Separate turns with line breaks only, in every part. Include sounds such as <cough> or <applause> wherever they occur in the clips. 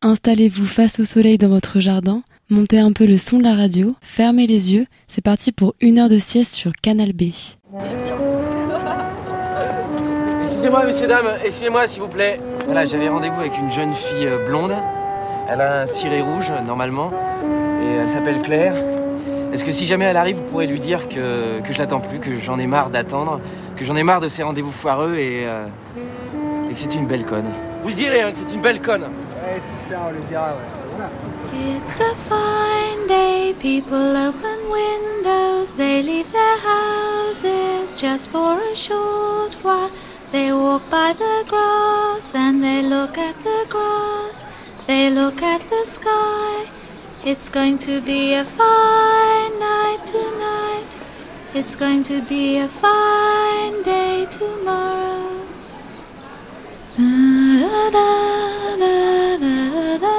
Installez-vous face au soleil dans votre jardin, montez un peu le son de la radio, fermez les yeux, c'est parti pour une heure de sieste sur Canal B. <laughs>
Excusez-moi, messieurs, dames, excusez-moi s'il vous plaît. Voilà, j'avais rendez-vous avec une jeune fille euh, blonde. Elle a un ciré rouge, normalement, et elle s'appelle Claire. Est-ce que si jamais elle arrive, vous pourrez lui dire que, que je l'attends plus, que j'en ai marre d'attendre, que j'en ai marre de ces rendez-vous foireux et, euh, que c'est une belle conne Vous direz, hein, que c'est une belle conne
It's a fine day, people open windows, they leave their houses just for a short while. They walk by the grass and they look at the grass, they look at the sky. It's going to be a fine night tonight, it's going to be a fine day tomorrow. ララララララ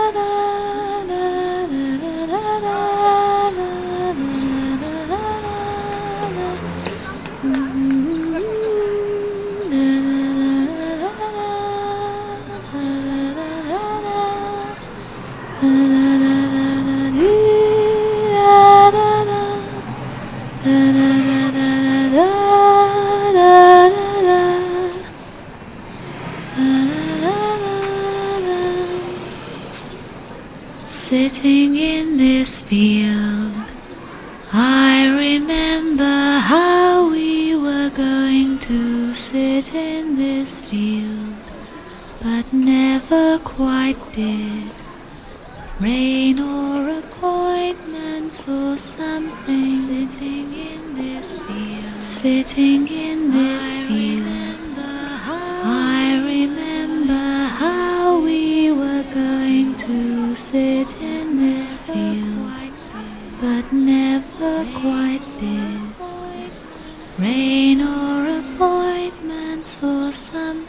Sitting in this field, I remember how we were going to sit in this field, but never quite did. Rain or appointments or something. Sitting in this field, sitting in this field. I remember how we were going to sit in this field, but never quite did. Rain or appointments or something.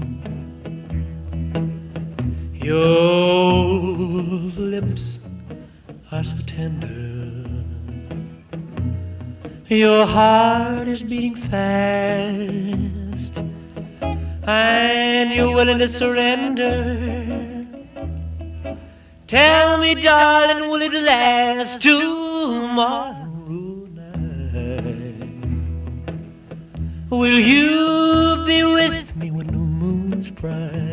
Your lips are so tender, your heart is beating fast, and you're willing to surrender Tell me, darling, will it last tomorrow night? Will you be with me when the moon's bright?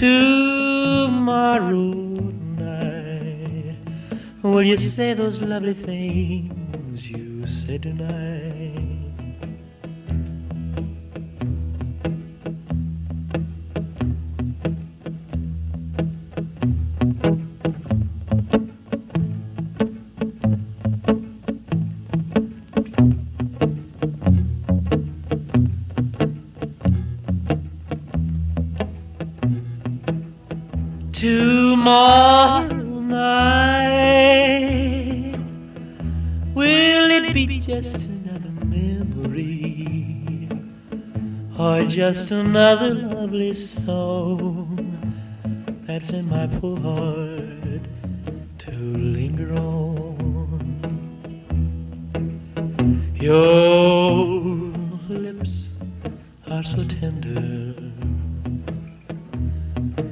Tomorrow night, will you say those lovely things you said tonight? Just another lovely song that's in my poor heart to linger on. Your lips are so tender,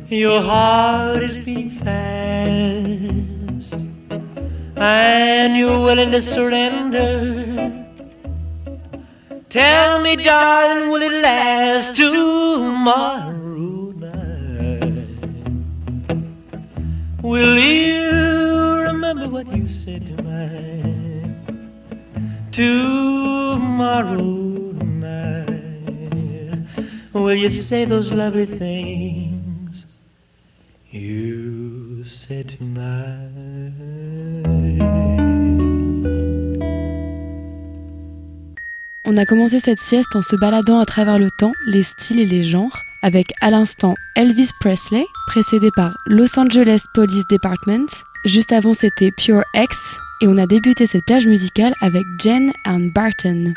your heart is beating fast, and you're willing to surrender Tell me, darling, will it last tomorrow night? Will you remember what you said tonight? Tomorrow night, will you say those lovely things
On a commencé cette sieste en se baladant à travers le temps, les styles et les genres, avec à l'instant Elvis Presley, précédé par Los Angeles Police Department. Juste avant, c'était Pure X, et on a débuté cette plage musicale avec Jen and Barton.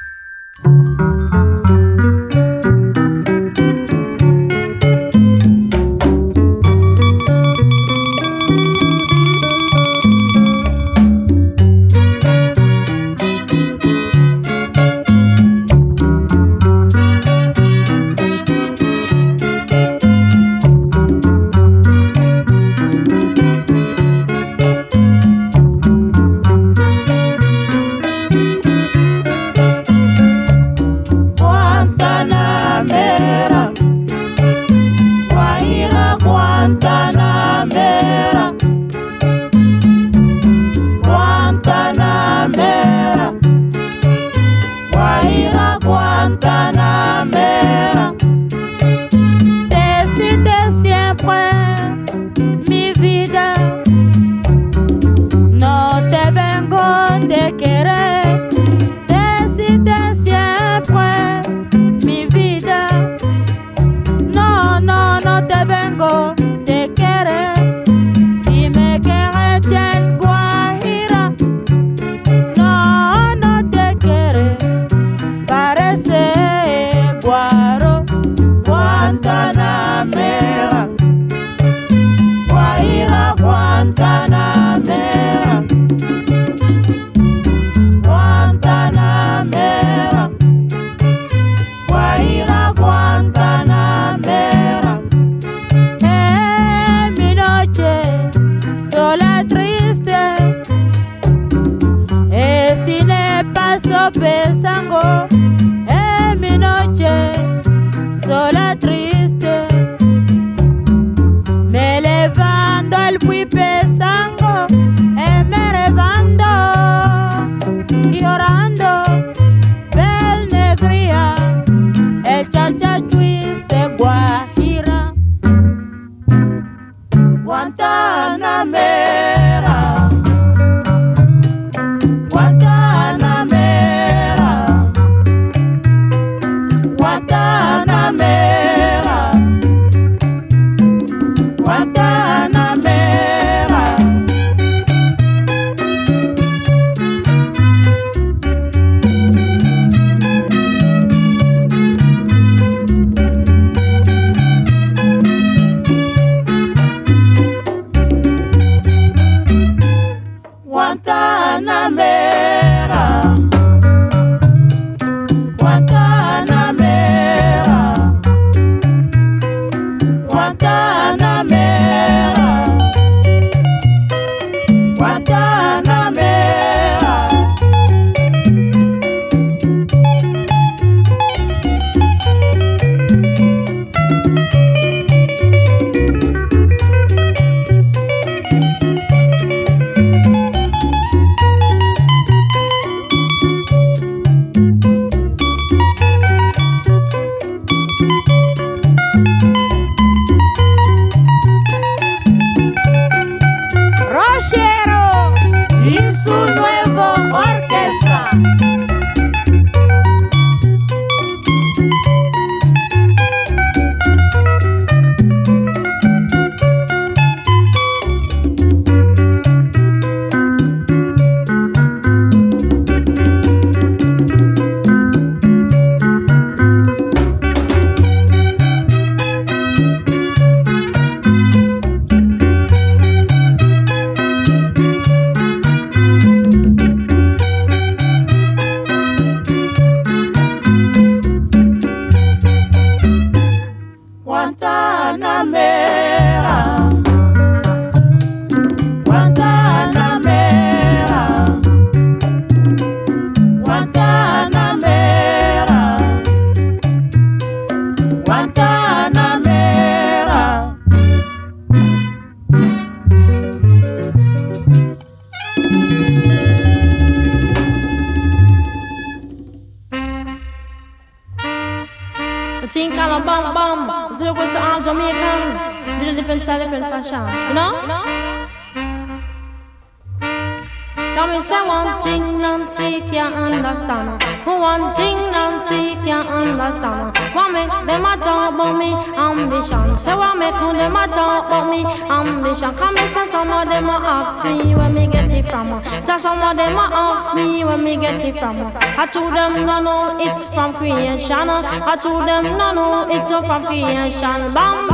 Sáname. ask me where me get it from. Just some of them ask me where me get it from. I told them no, no, it's from creation. I told them no, no, it's from creation. Bam.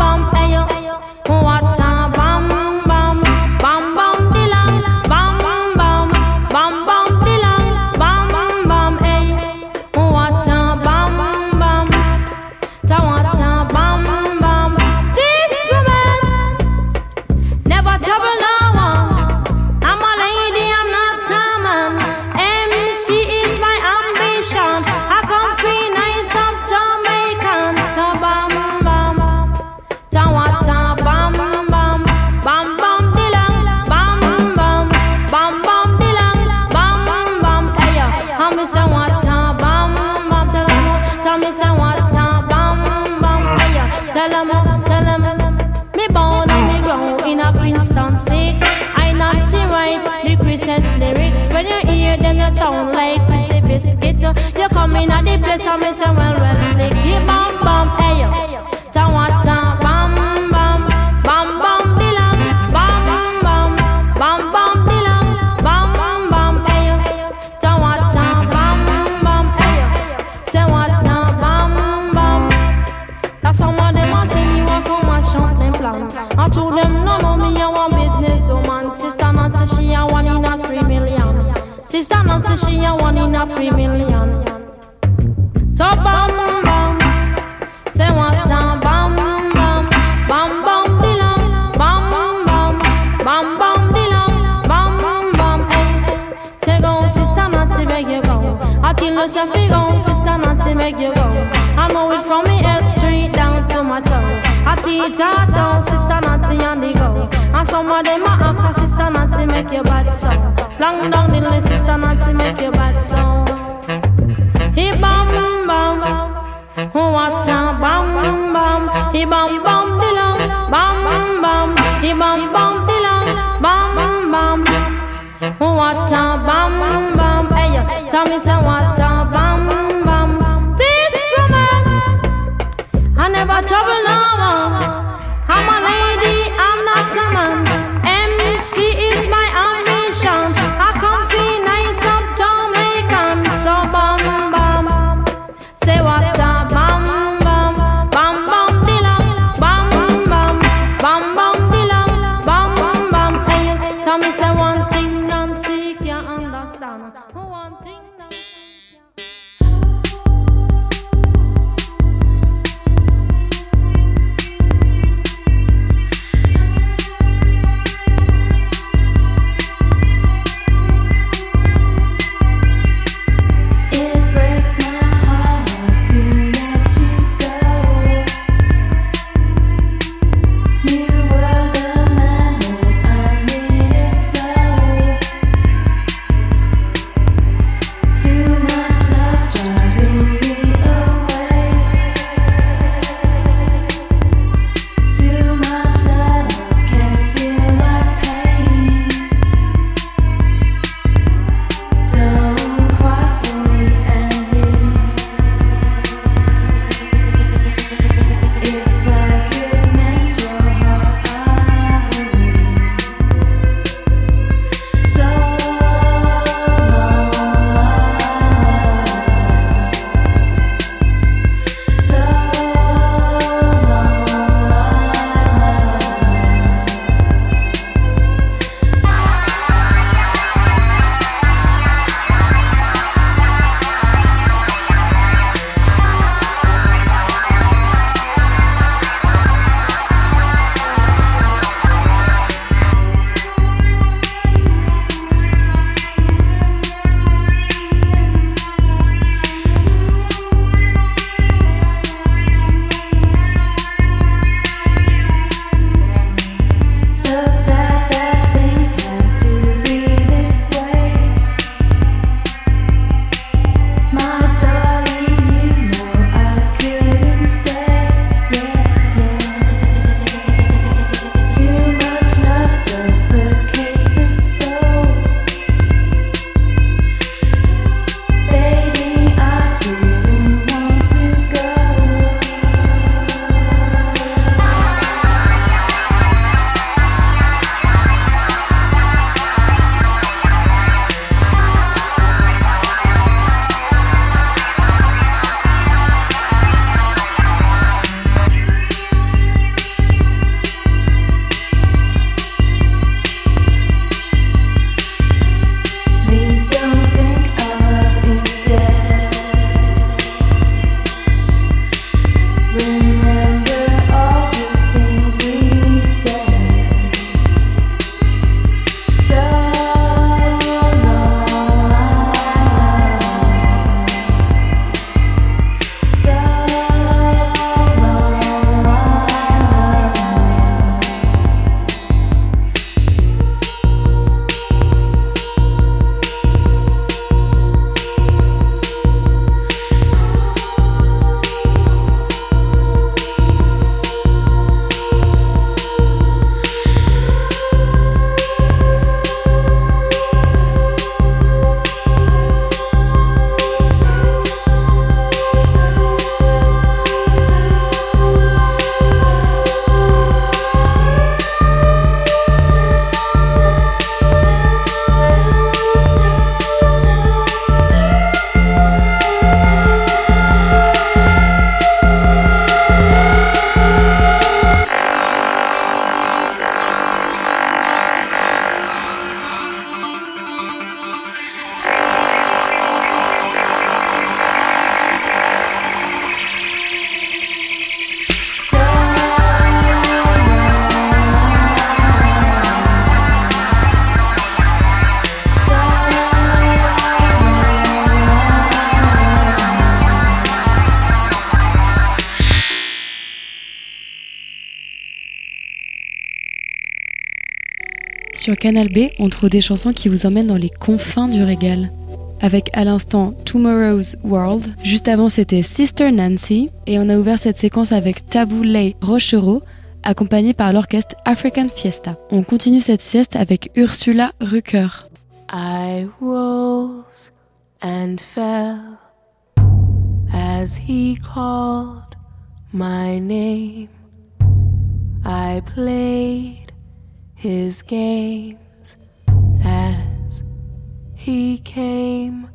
Sur Canal B, on trouve des chansons qui vous emmènent dans les confins du régal. Avec à l'instant Tomorrow's World, juste avant c'était Sister Nancy, et on a ouvert cette séquence avec Tabou Lay Rochereau, accompagné par l'orchestre African Fiesta. On continue cette sieste avec Ursula Rucker.
I rose and fell as he called my name. I his games as he came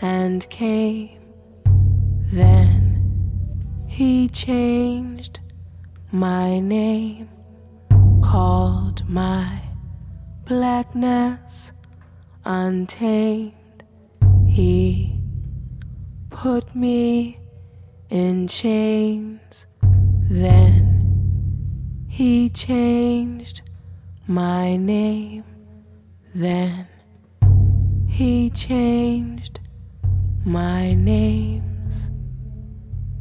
and came. Then he changed my name, called my blackness untamed. He put me in chains. Then he changed my name. Then he changed my names.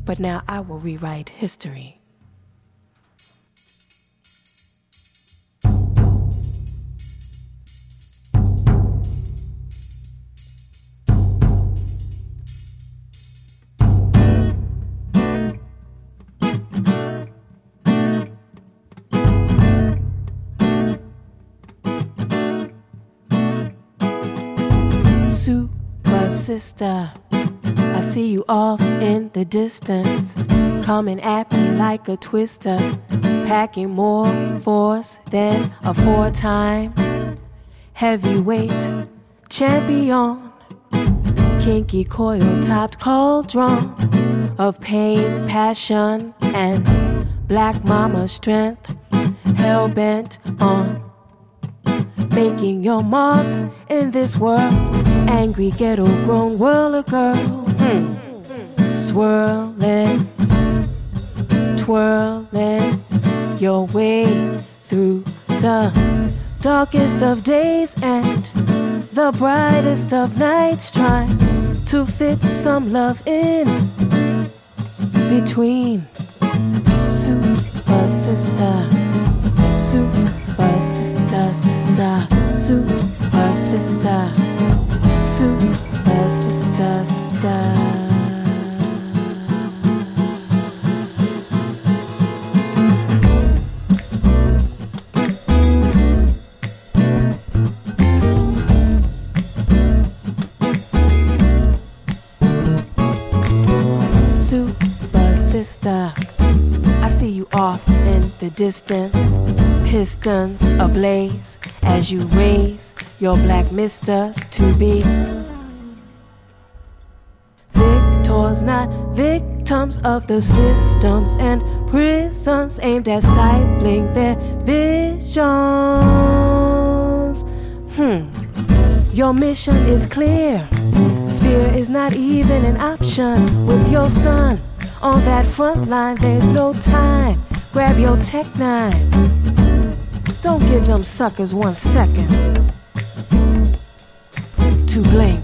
But now I will rewrite history. Sister, I see you off in the distance, coming at me like a twister, packing more force than a four time heavyweight champion. Kinky coil topped cauldron of pain, passion, and black mama strength, hell bent on making your mark in this world. Angry ghetto grown world girl, hmm. swirling, twirling your way through the darkest of days and the brightest of nights, trying to fit some love in between. Super sister, super sister, sister, super sister, Super sister, I see you off in the distance, pistons ablaze as you raise your black misters to be victors, not victims of the systems and prisons aimed at stifling their visions. Hmm. Your mission is clear. Fear is not even an option with your son on that front line. There's no time. Grab your tech nine. Don't give them suckers one second to blink.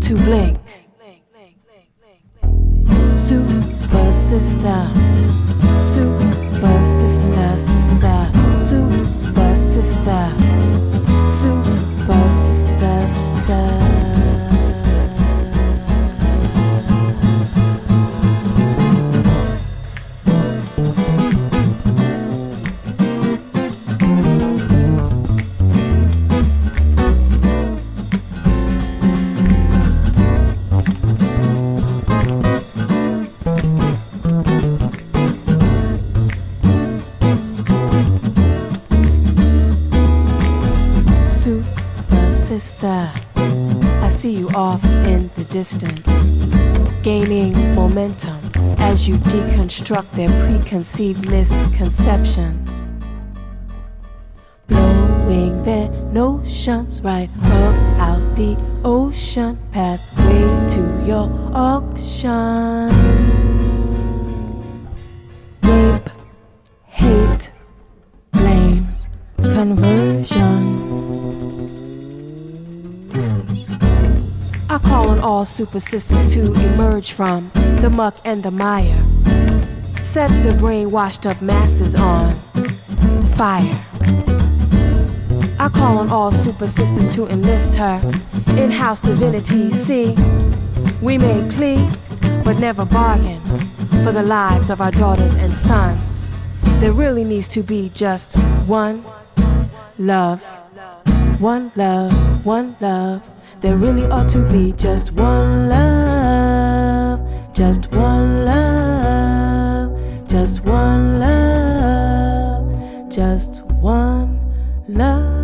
To blink. Super sister. Super sister, sister. Super sister. Distance, gaining momentum as you deconstruct their preconceived misconceptions. Blowing their notions right up out the ocean super sisters to emerge from the muck and the mire. Set the brainwashed up masses on fire. I call on all super sisters to enlist her in house divinity. See, we may plea, but never bargain for the lives of our daughters and sons. There really needs to be just one love, one love, one love. There really ought to be just one love, just one love, just one love, just one love.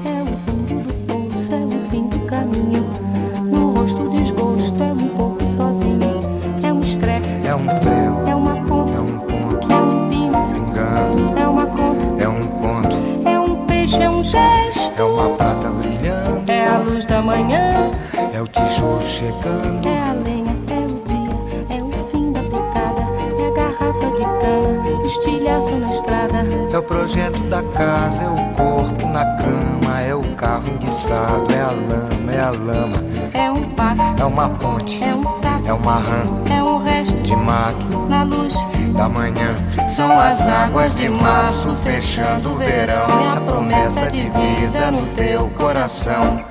É um passo,
é uma ponte,
é um sapo,
é uma rã
é um resto
de mato
na luz.
da manhã. São as águas de março fechando o verão a promessa de vida no teu coração.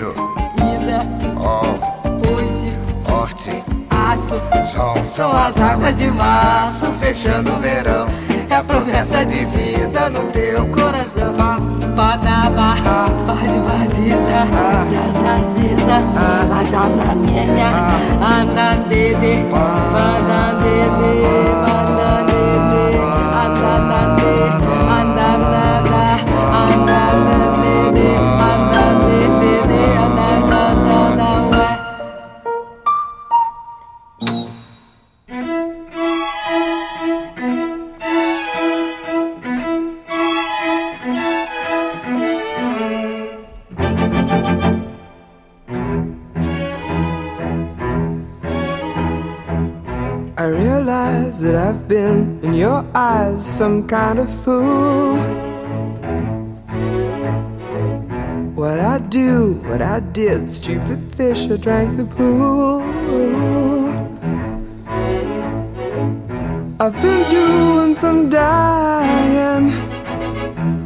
hidro,
ida,
ol,
oite,
horte,
aço.
sol. São as águas de março fechando o verão. É a promessa de vida no teu
coração. Badaba, bazibaziza, zazaziza, azananyenha, andandede, bandandede,
some kind of fool. What I do, what I did, stupid fish, I drank the pool. I've been doing some dying.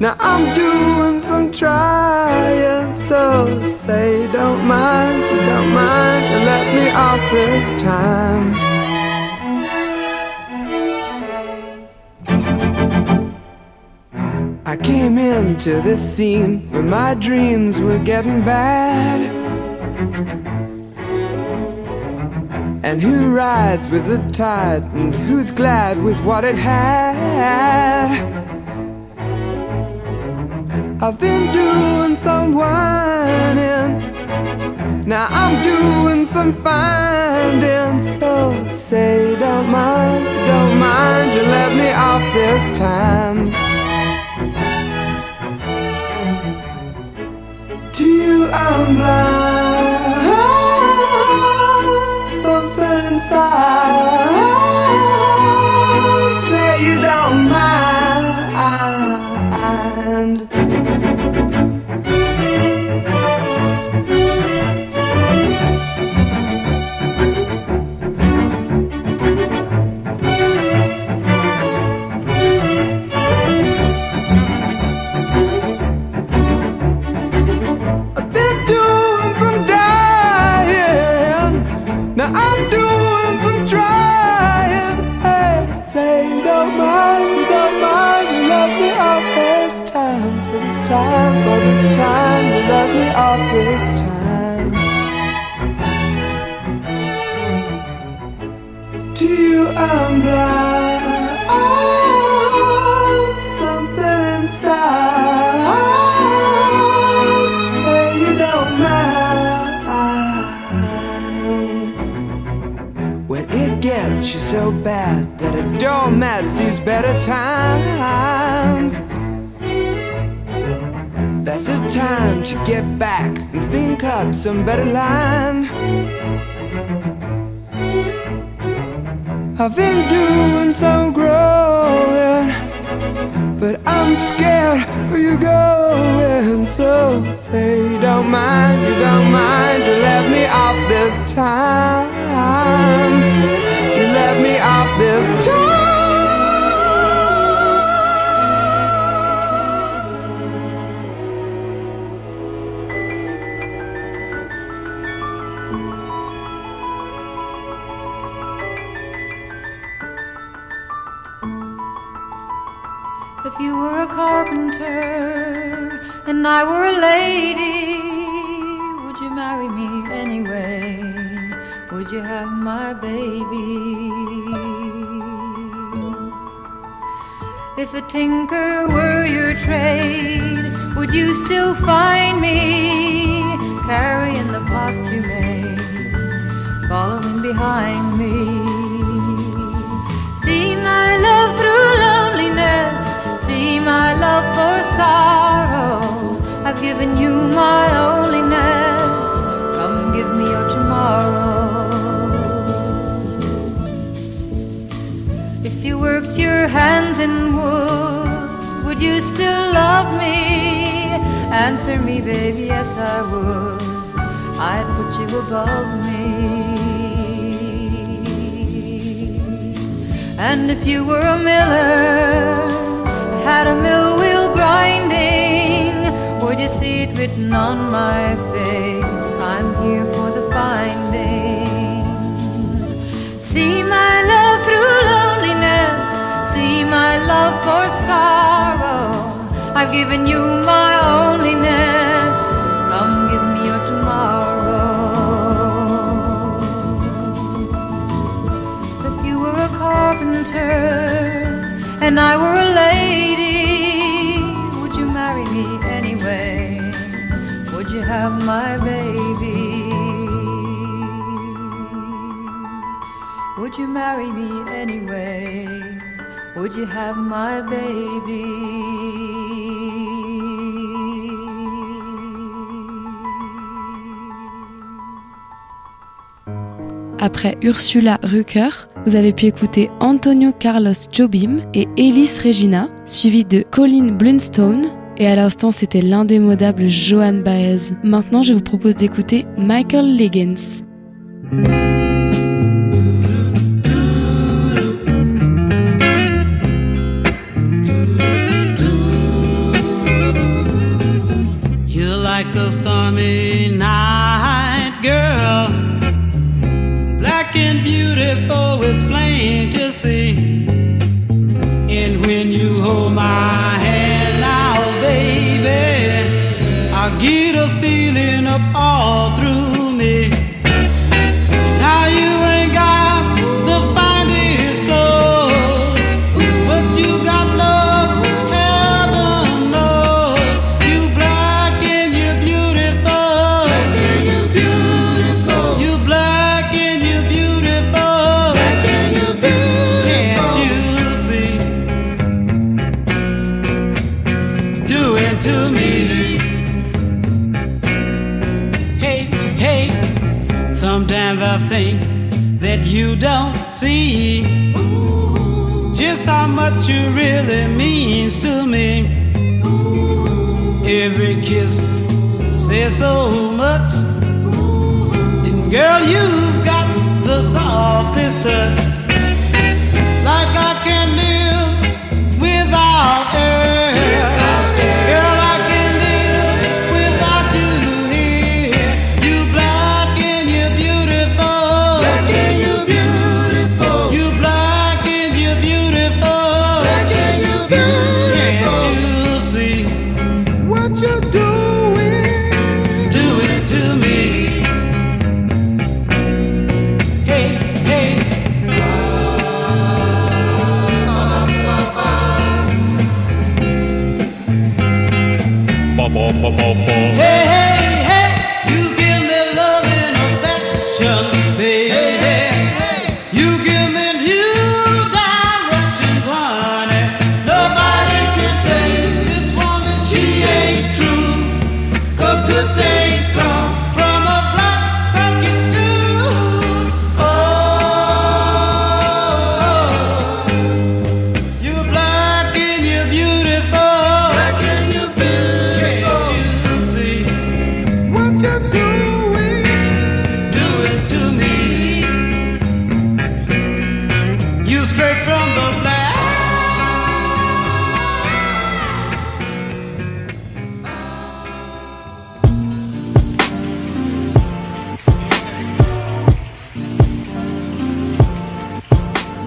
Now I'm doing some trying. So say, don't mind, don't mind, let me off this time. Into this scene where my dreams were getting bad. And who rides with the tide and who's glad with what it had? I've been doing some whining. Now I'm doing some finding. So say don't mind, don't mind, you let me off this time. I'm blind. Some better line.
If you were a carpenter and I were a lady, would you marry me anyway? Would you have my baby? If a tinker were your trade, would you still find me carrying the pots you made, following behind me? See my love through loneliness, see my love for sorrow. I've given you my loneliness, come give me your tomorrow. If you worked your hands in wood, would you still love me? Answer me, baby, yes I would. I'd put you above me. And if you were a miller, had a mill wheel grinding, would you see it written on my face? I'm here for the finding. See my love through loneliness, see my love for sorrow. I've given you my loneliness, come give me your tomorrow. If you were a carpenter and I were a lady, marry me anyway? Would you have my
Après Ursula Rucker, vous avez pu écouter Antonio Carlos Jobim et Ellis Regina, suivi de Colin Blunstone. Et à l'instant, c'était l'indémodable Johan Baez. Maintenant, je vous propose d'écouter Michael Liggins.
A stormy night girl, black and beautiful, it's plain to see. And when you hold my hand now, baby, I get a feeling up all through you really means to me. Every kiss says so much. And girl, you've got the softest touch. Like I can live without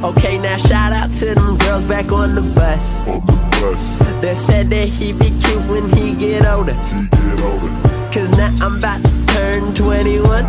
Okay, now shout out to them girls back on the bus. They said that he be cute when he get older. Cause now I'm about to turn 21.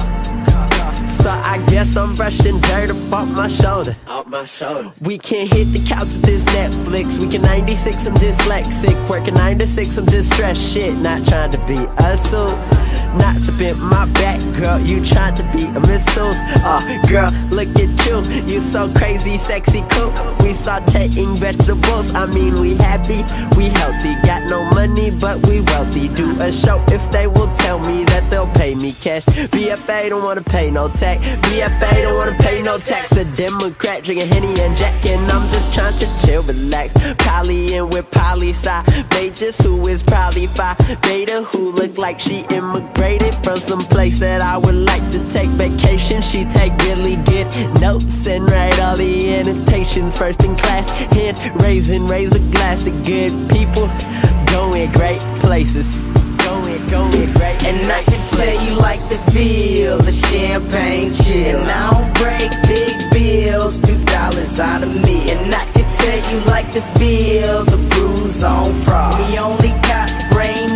So I guess I'm brushing dirt up off my shoulder. Off my shoulder. We can't hit the couch with this Netflix. We can 96, I'm dyslexic. Working 9 to 6, I'm just stressed. Shit, not trying to be a suit. Not to bend my back, girl. You trying to be a missus. Oh, girl, look at you. You so crazy, sexy, cool. We sauteing vegetables. I mean, we happy, we healthy. Got no money, but we wealthy. Do a show if they will tell me that they'll pay me cash. BFA don't wanna pay no tax. BFA don't wanna pay no tax. A Democrat drinking Henny and Jack, and I'm just trying to chill, relax. Polly in with Polly side. Majors who is probably five. Beta who look like she from some place that I would like to take vacation. She take really good notes and write all the annotations first in class. Hand raising, raise a glass to good people. Going great places. Going, going great.
And I can tell you like to feel the champagne chill. And I don't break big bills, two dollars out of me. And I can tell you like to feel the bruise on frost. We only got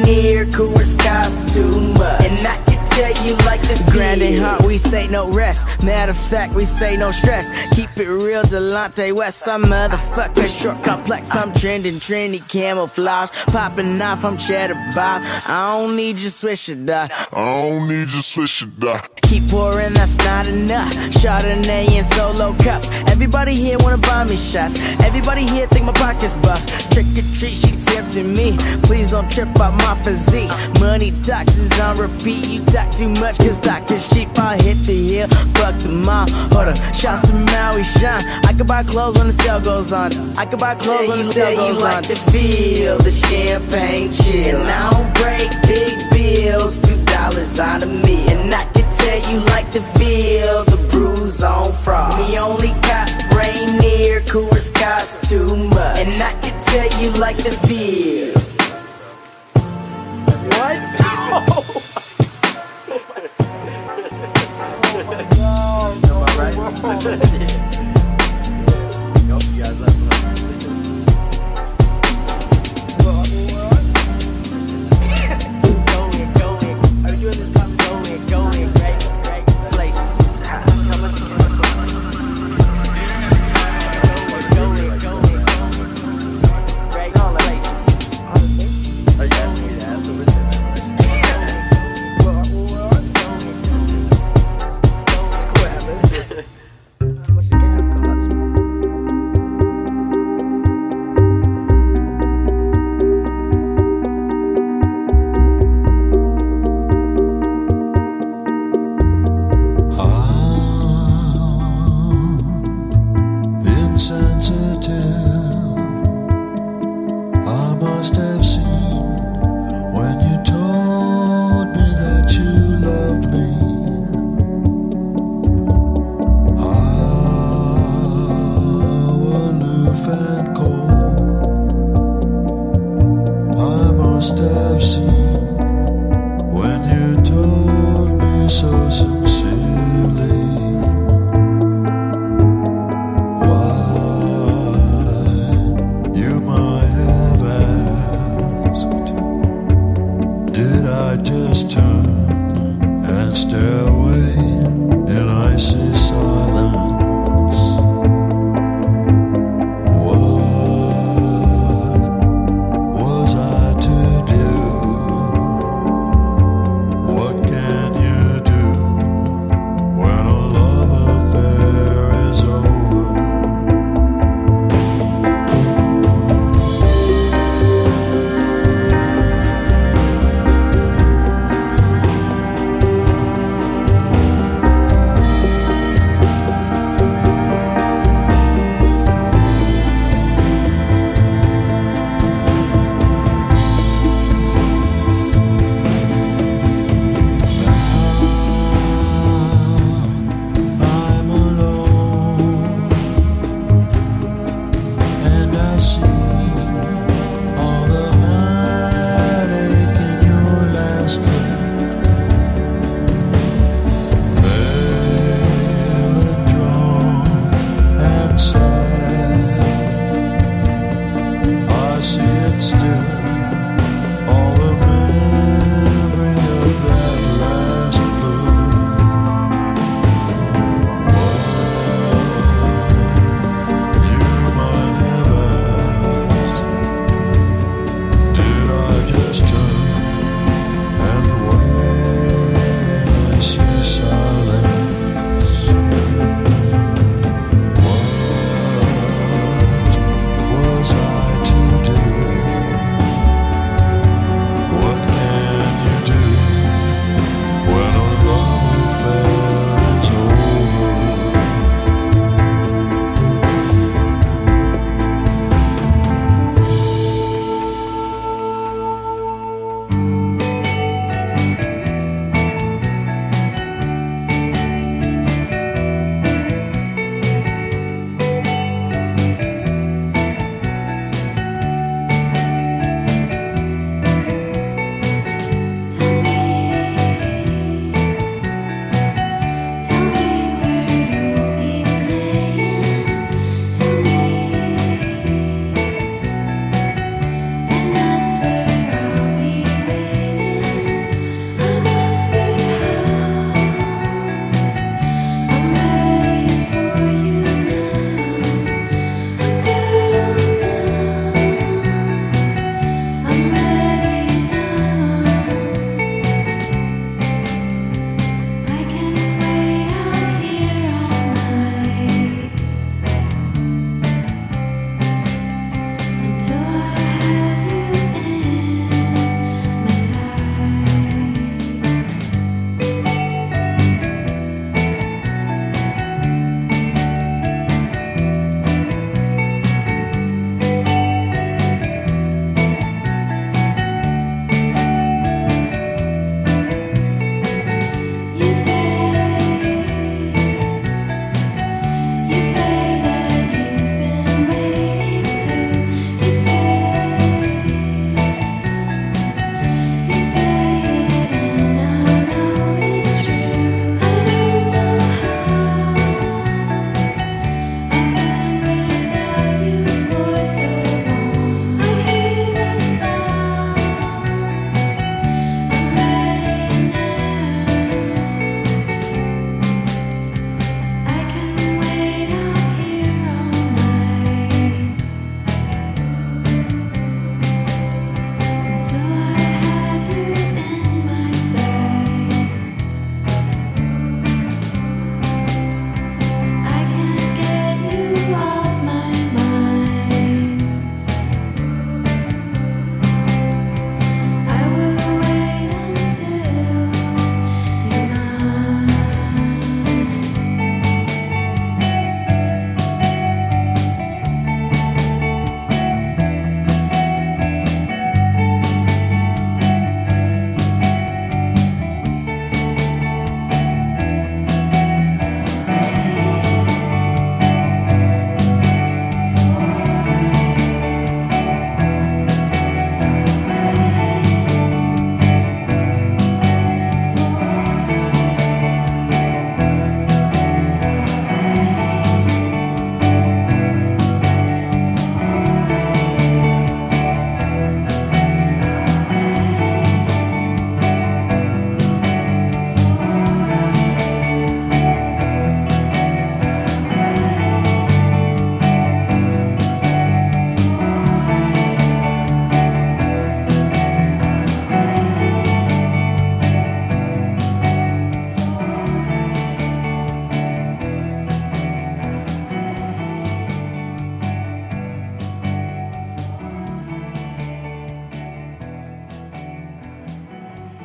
Rainier, Coors costume, and I can tell you like to feel.
Grand and hot, we say no rest. Matter of fact, we say no stress. Keep it real, Delonte West. Some motherfucker short complex. I'm trending, trendy camouflage. Popping off, I'm cheddar Bob. I don't need your swisher, dog.
I don't need your swisher, dog.
Keep pouring, that's not enough. Chardonnay and solo cups. Everybody here wanna buy me shots. Everybody here think my pocket's buff. Trick or treat, she tempting me. Please don't trip out my physique. Money talks is on repeat. You talk too much, cause doctor's cheap. I'll hit the hill, fuck the mall. Hold up, shouts to Maui Shine. I can buy clothes when the sale goes on. I can buy clothes when the sale
Tell you
goes
like to feel the champagne chill. And I don't break big bills, two dollars out of me. And I can tell you like to feel the bruise on frost. We only got Rainier, Coors costume, and I can tell you like to feel. <laughs>
yeah. Nope, you guys. must have seen.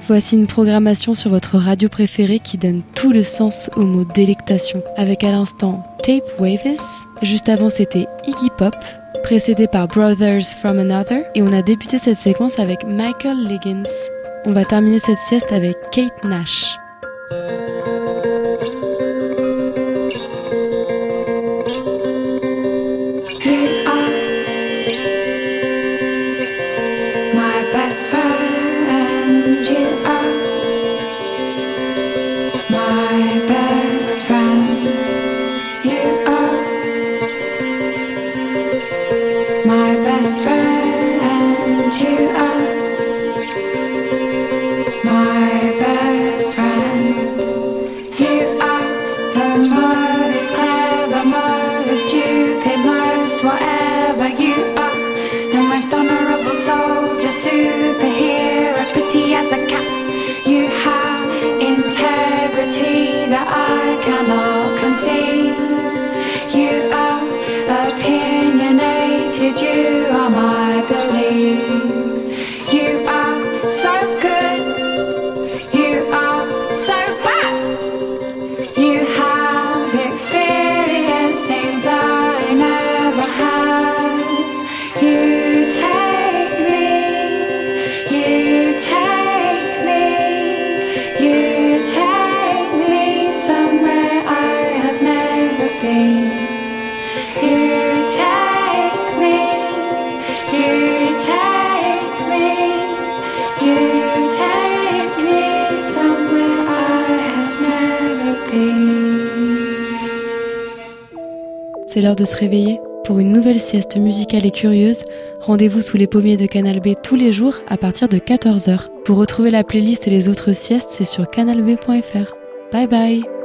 Voici une programmation sur votre radio préférée qui donne tout le sens au mot délectation. Avec à l'instant Tape Wavis, juste avant c'était Iggy Pop, précédé par Brothers from Another, et on a débuté cette séquence avec Michael Liggins. On va terminer cette sieste avec Kate Nash. De se réveiller. Pour une nouvelle sieste musicale et curieuse, rendez-vous sous les pommiers de Canal B tous les jours à partir de 14h. Pour retrouver la playlist et les autres siestes, c'est sur canalb.fr. Bye bye